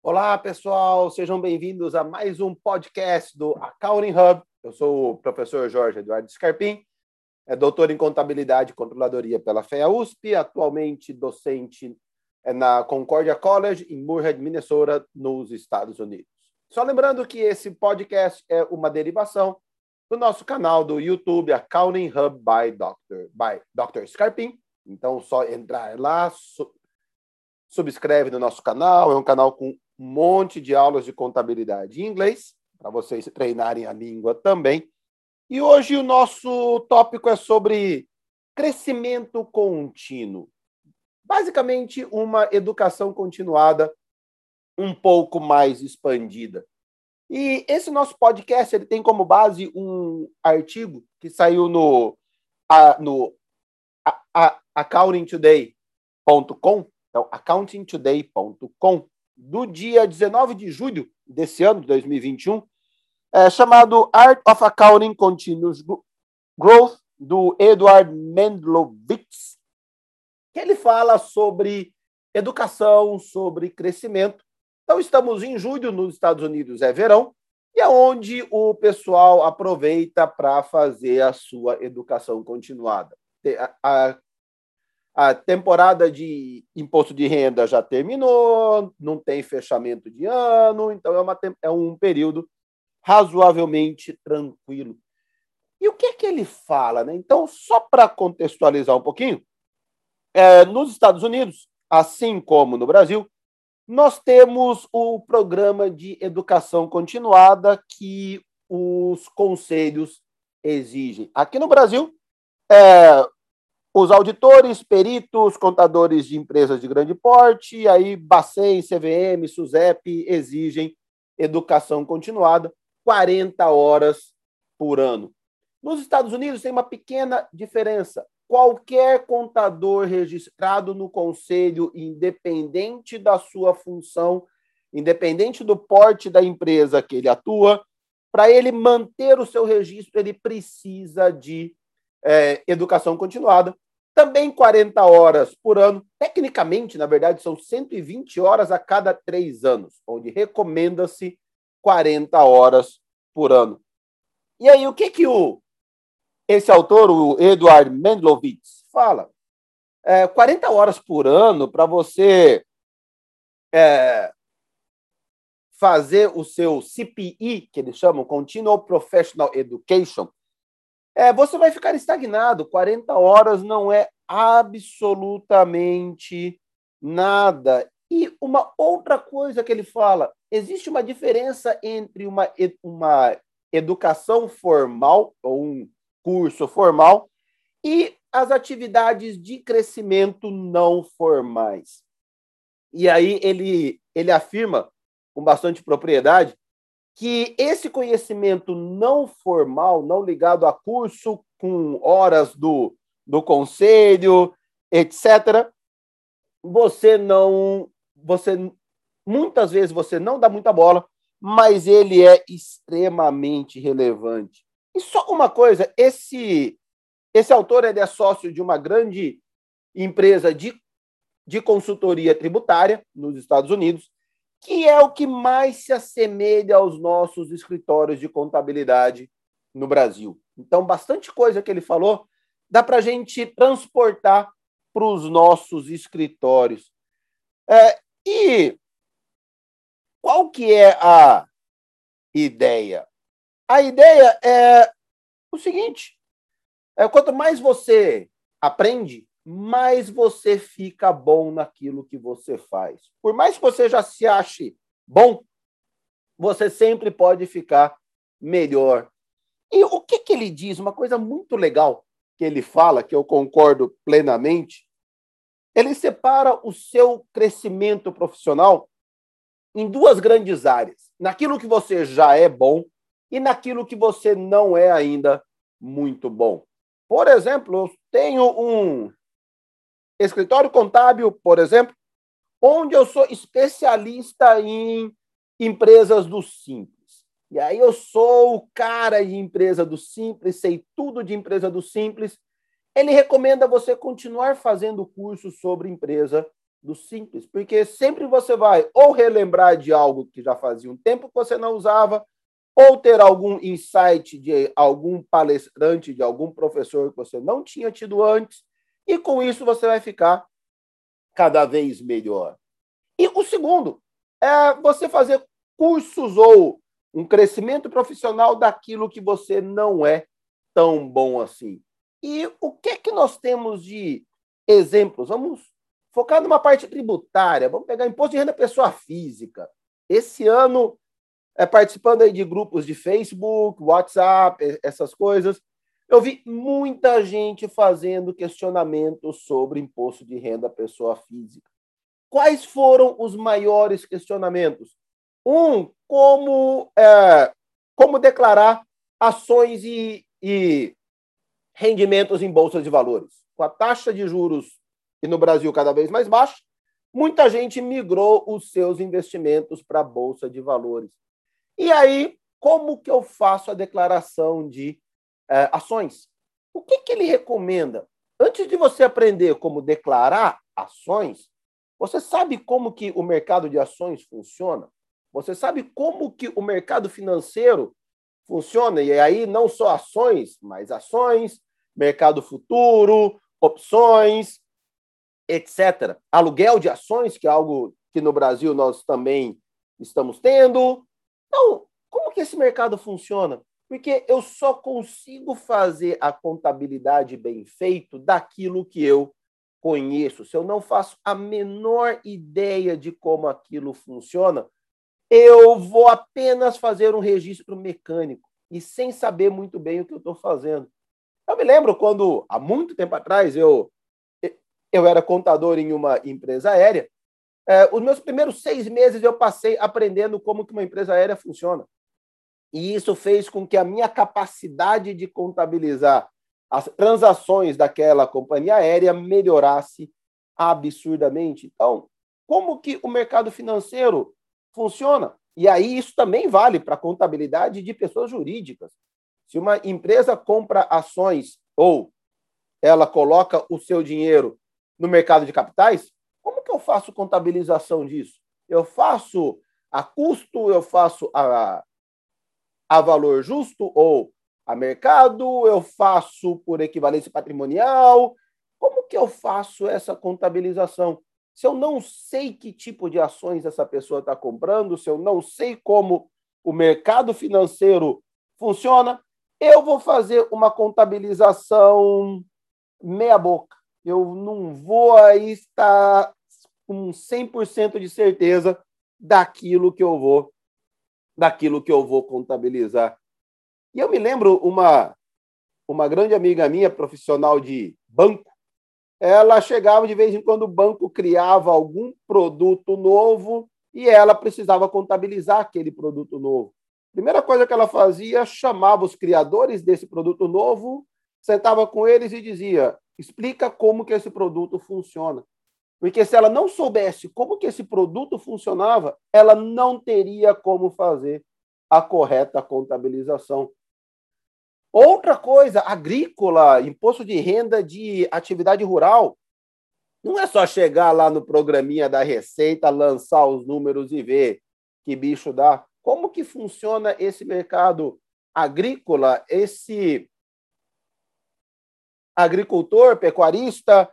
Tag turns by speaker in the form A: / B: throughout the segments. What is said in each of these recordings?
A: Olá, pessoal, sejam bem-vindos a mais um podcast do Accounting Hub. Eu sou o professor Jorge Eduardo Scarpim, é doutor em contabilidade e controladoria pela FEA USP, atualmente docente é, na Concordia College, em Moorhead, Minnesota, nos Estados Unidos. Só lembrando que esse podcast é uma derivação do nosso canal do YouTube Accounting Hub by Dr. by Dr. Scarpim. Então, só entrar lá, subscreve no nosso canal. É um canal com um monte de aulas de contabilidade em inglês, para vocês treinarem a língua também. E hoje o nosso tópico é sobre crescimento contínuo. Basicamente, uma educação continuada um pouco mais expandida. E esse nosso podcast ele tem como base um artigo que saiu no, a, no a, accountingtoday.com, então accountingtoday.com, do dia 19 de julho desse ano, de 2021, é, chamado Art of Accounting Continuous Growth, do Edward Mendlovitz, que ele fala sobre educação, sobre crescimento. Então, estamos em julho, nos Estados Unidos é verão, e é onde o pessoal aproveita para fazer a sua educação continuada. A, a temporada de imposto de renda já terminou, não tem fechamento de ano, então é, uma, é um período razoavelmente tranquilo. E o que é que ele fala? Né? Então, só para contextualizar um pouquinho, é, nos Estados Unidos, assim como no Brasil, nós temos o programa de educação continuada que os conselhos exigem. Aqui no Brasil, é, os auditores, peritos, contadores de empresas de grande porte, aí Bacen, CVM, SUSEP exigem educação continuada, 40 horas por ano. Nos Estados Unidos tem uma pequena diferença. Qualquer contador registrado no conselho, independente da sua função, independente do porte da empresa que ele atua, para ele manter o seu registro, ele precisa de é, educação continuada também 40 horas por ano. Tecnicamente, na verdade, são 120 horas a cada três anos, onde recomenda-se 40 horas por ano. E aí, o que, que o, esse autor, o Eduard Mendlovitz, fala? É, 40 horas por ano para você é, fazer o seu CPE, que eles chamam Continual Professional Education, é, você vai ficar estagnado. 40 horas não é absolutamente nada. E uma outra coisa que ele fala: existe uma diferença entre uma, uma educação formal, ou um curso formal, e as atividades de crescimento não formais. E aí ele, ele afirma com bastante propriedade que esse conhecimento não formal, não ligado a curso com horas do, do conselho, etc., você não. Você muitas vezes você não dá muita bola, mas ele é extremamente relevante. E só uma coisa, esse esse autor ele é sócio de uma grande empresa de, de consultoria tributária nos Estados Unidos que é o que mais se assemelha aos nossos escritórios de contabilidade no Brasil. Então, bastante coisa que ele falou dá para a gente transportar para os nossos escritórios. É, e qual que é a ideia? A ideia é o seguinte: é, quanto mais você aprende, mais você fica bom naquilo que você faz. Por mais que você já se ache bom, você sempre pode ficar melhor. E o que, que ele diz? Uma coisa muito legal que ele fala, que eu concordo plenamente, ele separa o seu crescimento profissional em duas grandes áreas: naquilo que você já é bom e naquilo que você não é ainda muito bom. Por exemplo, eu tenho um escritório contábil, por exemplo, onde eu sou especialista em empresas do Simples. E aí eu sou o cara de empresa do Simples, sei tudo de empresa do Simples. Ele recomenda você continuar fazendo curso sobre empresa do simples, porque sempre você vai ou relembrar de algo que já fazia um tempo que você não usava, ou ter algum insight de algum palestrante, de algum professor que você não tinha tido antes, e com isso você vai ficar cada vez melhor. E o segundo é você fazer cursos ou um crescimento profissional daquilo que você não é tão bom assim. E o que é que nós temos de exemplos? Vamos focar numa parte tributária, vamos pegar imposto de renda pessoa física. Esse ano é, participando aí de grupos de Facebook, WhatsApp, essas coisas, eu vi muita gente fazendo questionamentos sobre imposto de renda pessoa física. Quais foram os maiores questionamentos? Um, como, é, como declarar ações e, e rendimentos em bolsas de valores. Com a taxa de juros e no Brasil cada vez mais baixa, muita gente migrou os seus investimentos para a bolsa de valores. E aí, como que eu faço a declaração de é, ações? O que, que ele recomenda? Antes de você aprender como declarar ações, você sabe como que o mercado de ações funciona? Você sabe como que o mercado financeiro funciona? E aí não só ações, mas ações, mercado futuro, opções, etc. Aluguel de ações, que é algo que no Brasil nós também estamos tendo, então, como que esse mercado funciona? Porque eu só consigo fazer a contabilidade bem feito daquilo que eu conheço. Se eu não faço a menor ideia de como aquilo funciona, eu vou apenas fazer um registro mecânico e sem saber muito bem o que eu estou fazendo. Eu me lembro quando, há muito tempo atrás, eu, eu era contador em uma empresa aérea é, os meus primeiros seis meses eu passei aprendendo como que uma empresa aérea funciona. E isso fez com que a minha capacidade de contabilizar as transações daquela companhia aérea melhorasse absurdamente. Então, como que o mercado financeiro funciona? E aí isso também vale para a contabilidade de pessoas jurídicas. Se uma empresa compra ações ou ela coloca o seu dinheiro no mercado de capitais, como que eu faço contabilização disso? Eu faço a custo, eu faço a, a valor justo ou a mercado, eu faço por equivalência patrimonial. Como que eu faço essa contabilização? Se eu não sei que tipo de ações essa pessoa está comprando, se eu não sei como o mercado financeiro funciona, eu vou fazer uma contabilização meia boca. Eu não vou aí estar com 100% de certeza daquilo que eu vou daquilo que eu vou contabilizar. E eu me lembro uma uma grande amiga minha, profissional de banco, ela chegava de vez em quando o banco criava algum produto novo e ela precisava contabilizar aquele produto novo. Primeira coisa que ela fazia, chamava os criadores desse produto novo, sentava com eles e dizia: "Explica como que esse produto funciona". Porque se ela não soubesse como que esse produto funcionava, ela não teria como fazer a correta contabilização. Outra coisa, agrícola, imposto de renda de atividade rural, não é só chegar lá no programinha da Receita, lançar os números e ver que bicho dá. Como que funciona esse mercado agrícola, esse agricultor, pecuarista,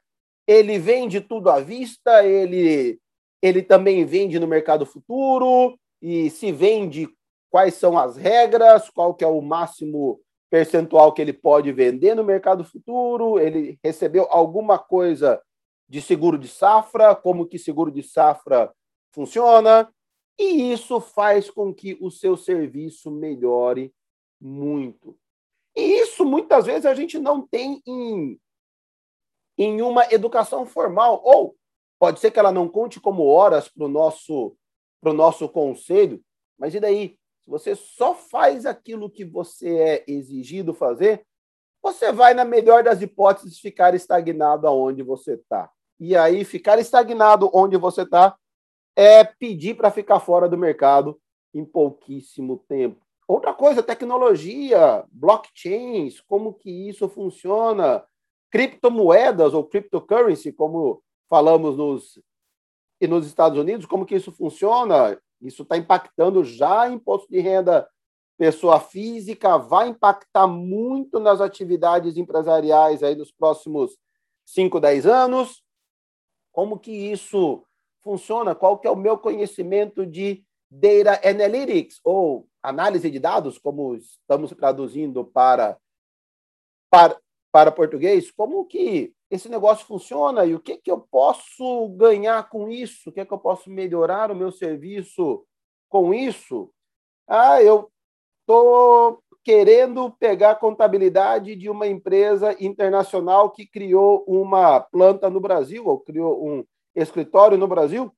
A: ele vende tudo à vista, ele, ele também vende no mercado futuro, e se vende quais são as regras, qual que é o máximo percentual que ele pode vender no mercado futuro, ele recebeu alguma coisa de seguro de safra, como que seguro de safra funciona, e isso faz com que o seu serviço melhore muito. E isso muitas vezes a gente não tem em em uma educação formal. Ou pode ser que ela não conte como horas para o nosso, nosso conselho, mas e daí? Se você só faz aquilo que você é exigido fazer, você vai, na melhor das hipóteses, ficar estagnado aonde você está. E aí, ficar estagnado onde você está é pedir para ficar fora do mercado em pouquíssimo tempo. Outra coisa, tecnologia, blockchains, como que isso funciona, criptomoedas ou cryptocurrency, como falamos nos e nos Estados Unidos, como que isso funciona? Isso está impactando já imposto de renda pessoa física, vai impactar muito nas atividades empresariais aí nos próximos 5, 10 anos. Como que isso funciona? Qual que é o meu conhecimento de data analytics ou análise de dados, como estamos traduzindo para para, para português? Como que esse negócio funciona e o que que eu posso ganhar com isso? O que que eu posso melhorar o meu serviço com isso? Ah, eu estou querendo pegar a contabilidade de uma empresa internacional que criou uma planta no Brasil, ou criou um escritório no Brasil.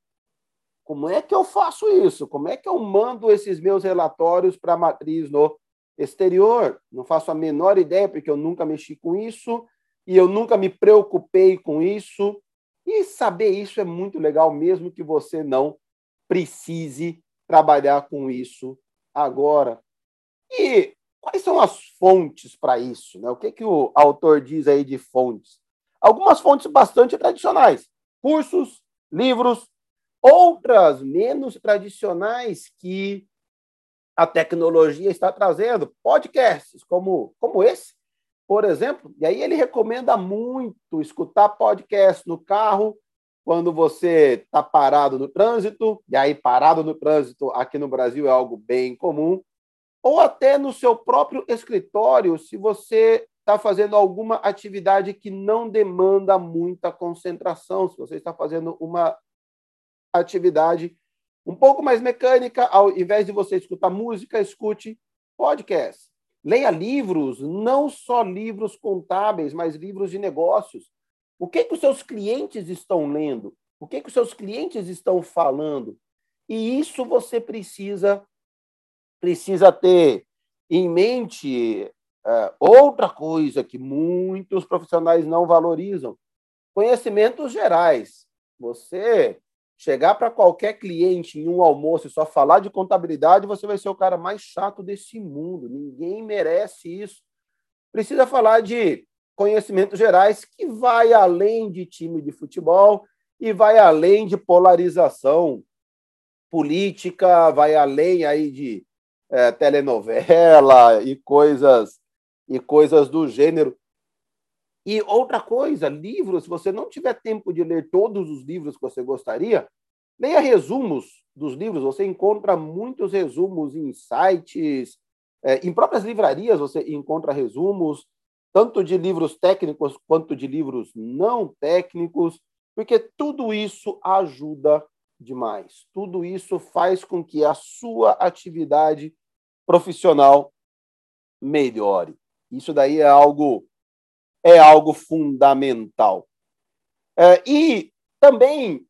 A: Como é que eu faço isso? Como é que eu mando esses meus relatórios para a matriz no exterior? Não faço a menor ideia, porque eu nunca mexi com isso e eu nunca me preocupei com isso. E saber isso é muito legal, mesmo que você não precise trabalhar com isso agora. E quais são as fontes para isso? Né? O que, que o autor diz aí de fontes? Algumas fontes bastante tradicionais, cursos, livros, outras menos tradicionais que a tecnologia está trazendo, podcasts como, como esse, por exemplo. E aí ele recomenda muito escutar podcast no carro, quando você está parado no trânsito, e aí parado no trânsito aqui no Brasil é algo bem comum, ou até no seu próprio escritório, se você está fazendo alguma atividade que não demanda muita concentração, se você está fazendo uma atividade um pouco mais mecânica, ao invés de você escutar música, escute podcast. Leia livros, não só livros contábeis, mas livros de negócios. O que, que os seus clientes estão lendo? O que, que os seus clientes estão falando? E isso você precisa precisa ter em mente uh, outra coisa que muitos profissionais não valorizam: conhecimentos gerais. Você chegar para qualquer cliente em um almoço e só falar de contabilidade, você vai ser o cara mais chato desse mundo. Ninguém merece isso. Precisa falar de conhecimentos gerais que vai além de time de futebol e vai além de polarização política, vai além aí de é, telenovela e coisas e coisas do gênero. E outra coisa, livros, se você não tiver tempo de ler todos os livros que você gostaria, leia resumos dos livros. Você encontra muitos resumos em sites, é, em próprias livrarias você encontra resumos, tanto de livros técnicos quanto de livros não técnicos, porque tudo isso ajuda demais. Tudo isso faz com que a sua atividade profissional melhore. Isso daí é algo é algo fundamental. É, e também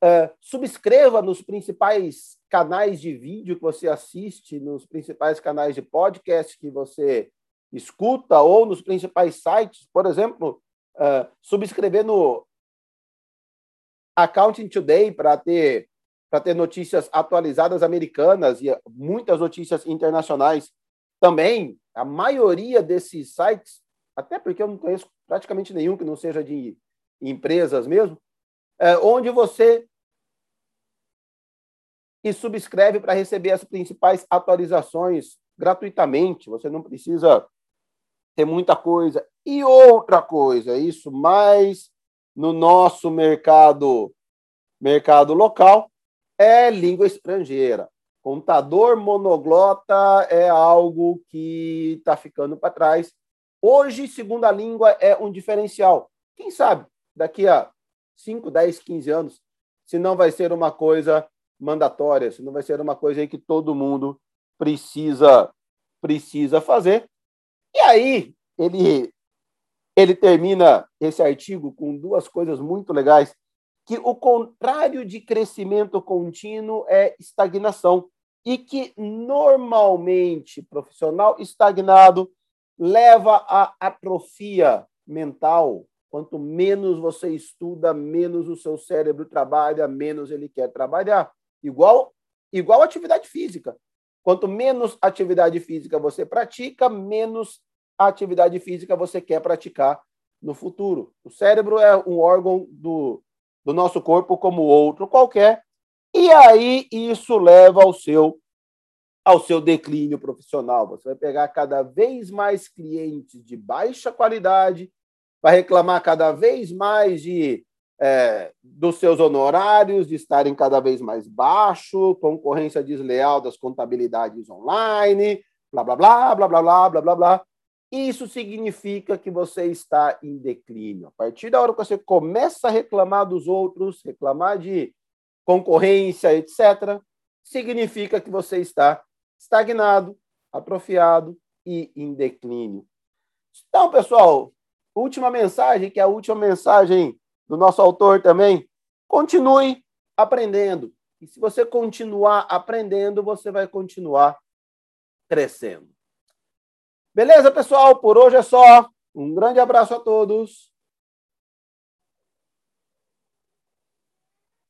A: é, subscreva nos principais canais de vídeo que você assiste, nos principais canais de podcast que você escuta ou nos principais sites, por exemplo, é, subscrever no Accounting Today para ter para ter notícias atualizadas americanas e muitas notícias internacionais também. A maioria desses sites, até porque eu não conheço praticamente nenhum que não seja de empresas mesmo, é, onde você e subscreve para receber as principais atualizações gratuitamente. Você não precisa ter muita coisa. E outra coisa, isso mais no nosso mercado mercado local é língua estrangeira. Contador monoglota é algo que está ficando para trás. Hoje, segunda língua é um diferencial. Quem sabe, daqui a 5, 10, 15 anos, se não vai ser uma coisa mandatória, se não vai ser uma coisa aí que todo mundo precisa precisa fazer. E aí, ele ele termina esse artigo com duas coisas muito legais, que o contrário de crescimento contínuo é estagnação e que normalmente profissional estagnado leva à atrofia mental. Quanto menos você estuda, menos o seu cérebro trabalha, menos ele quer trabalhar. Igual igual atividade física. Quanto menos atividade física você pratica, menos atividade física você quer praticar no futuro. O cérebro é um órgão do, do nosso corpo como outro qualquer, e aí isso leva ao seu ao seu declínio profissional. Você vai pegar cada vez mais clientes de baixa qualidade, vai reclamar cada vez mais de é, dos seus honorários de estarem cada vez mais baixo, concorrência desleal das contabilidades online, blá blá blá blá blá blá blá blá blá. Isso significa que você está em declínio. A partir da hora que você começa a reclamar dos outros, reclamar de concorrência, etc., significa que você está estagnado, atrofiado e em declínio. Então, pessoal, última mensagem, que é a última mensagem do nosso autor também. Continue aprendendo. E se você continuar aprendendo, você vai continuar crescendo. Beleza, pessoal? Por hoje é só. Um grande abraço a todos.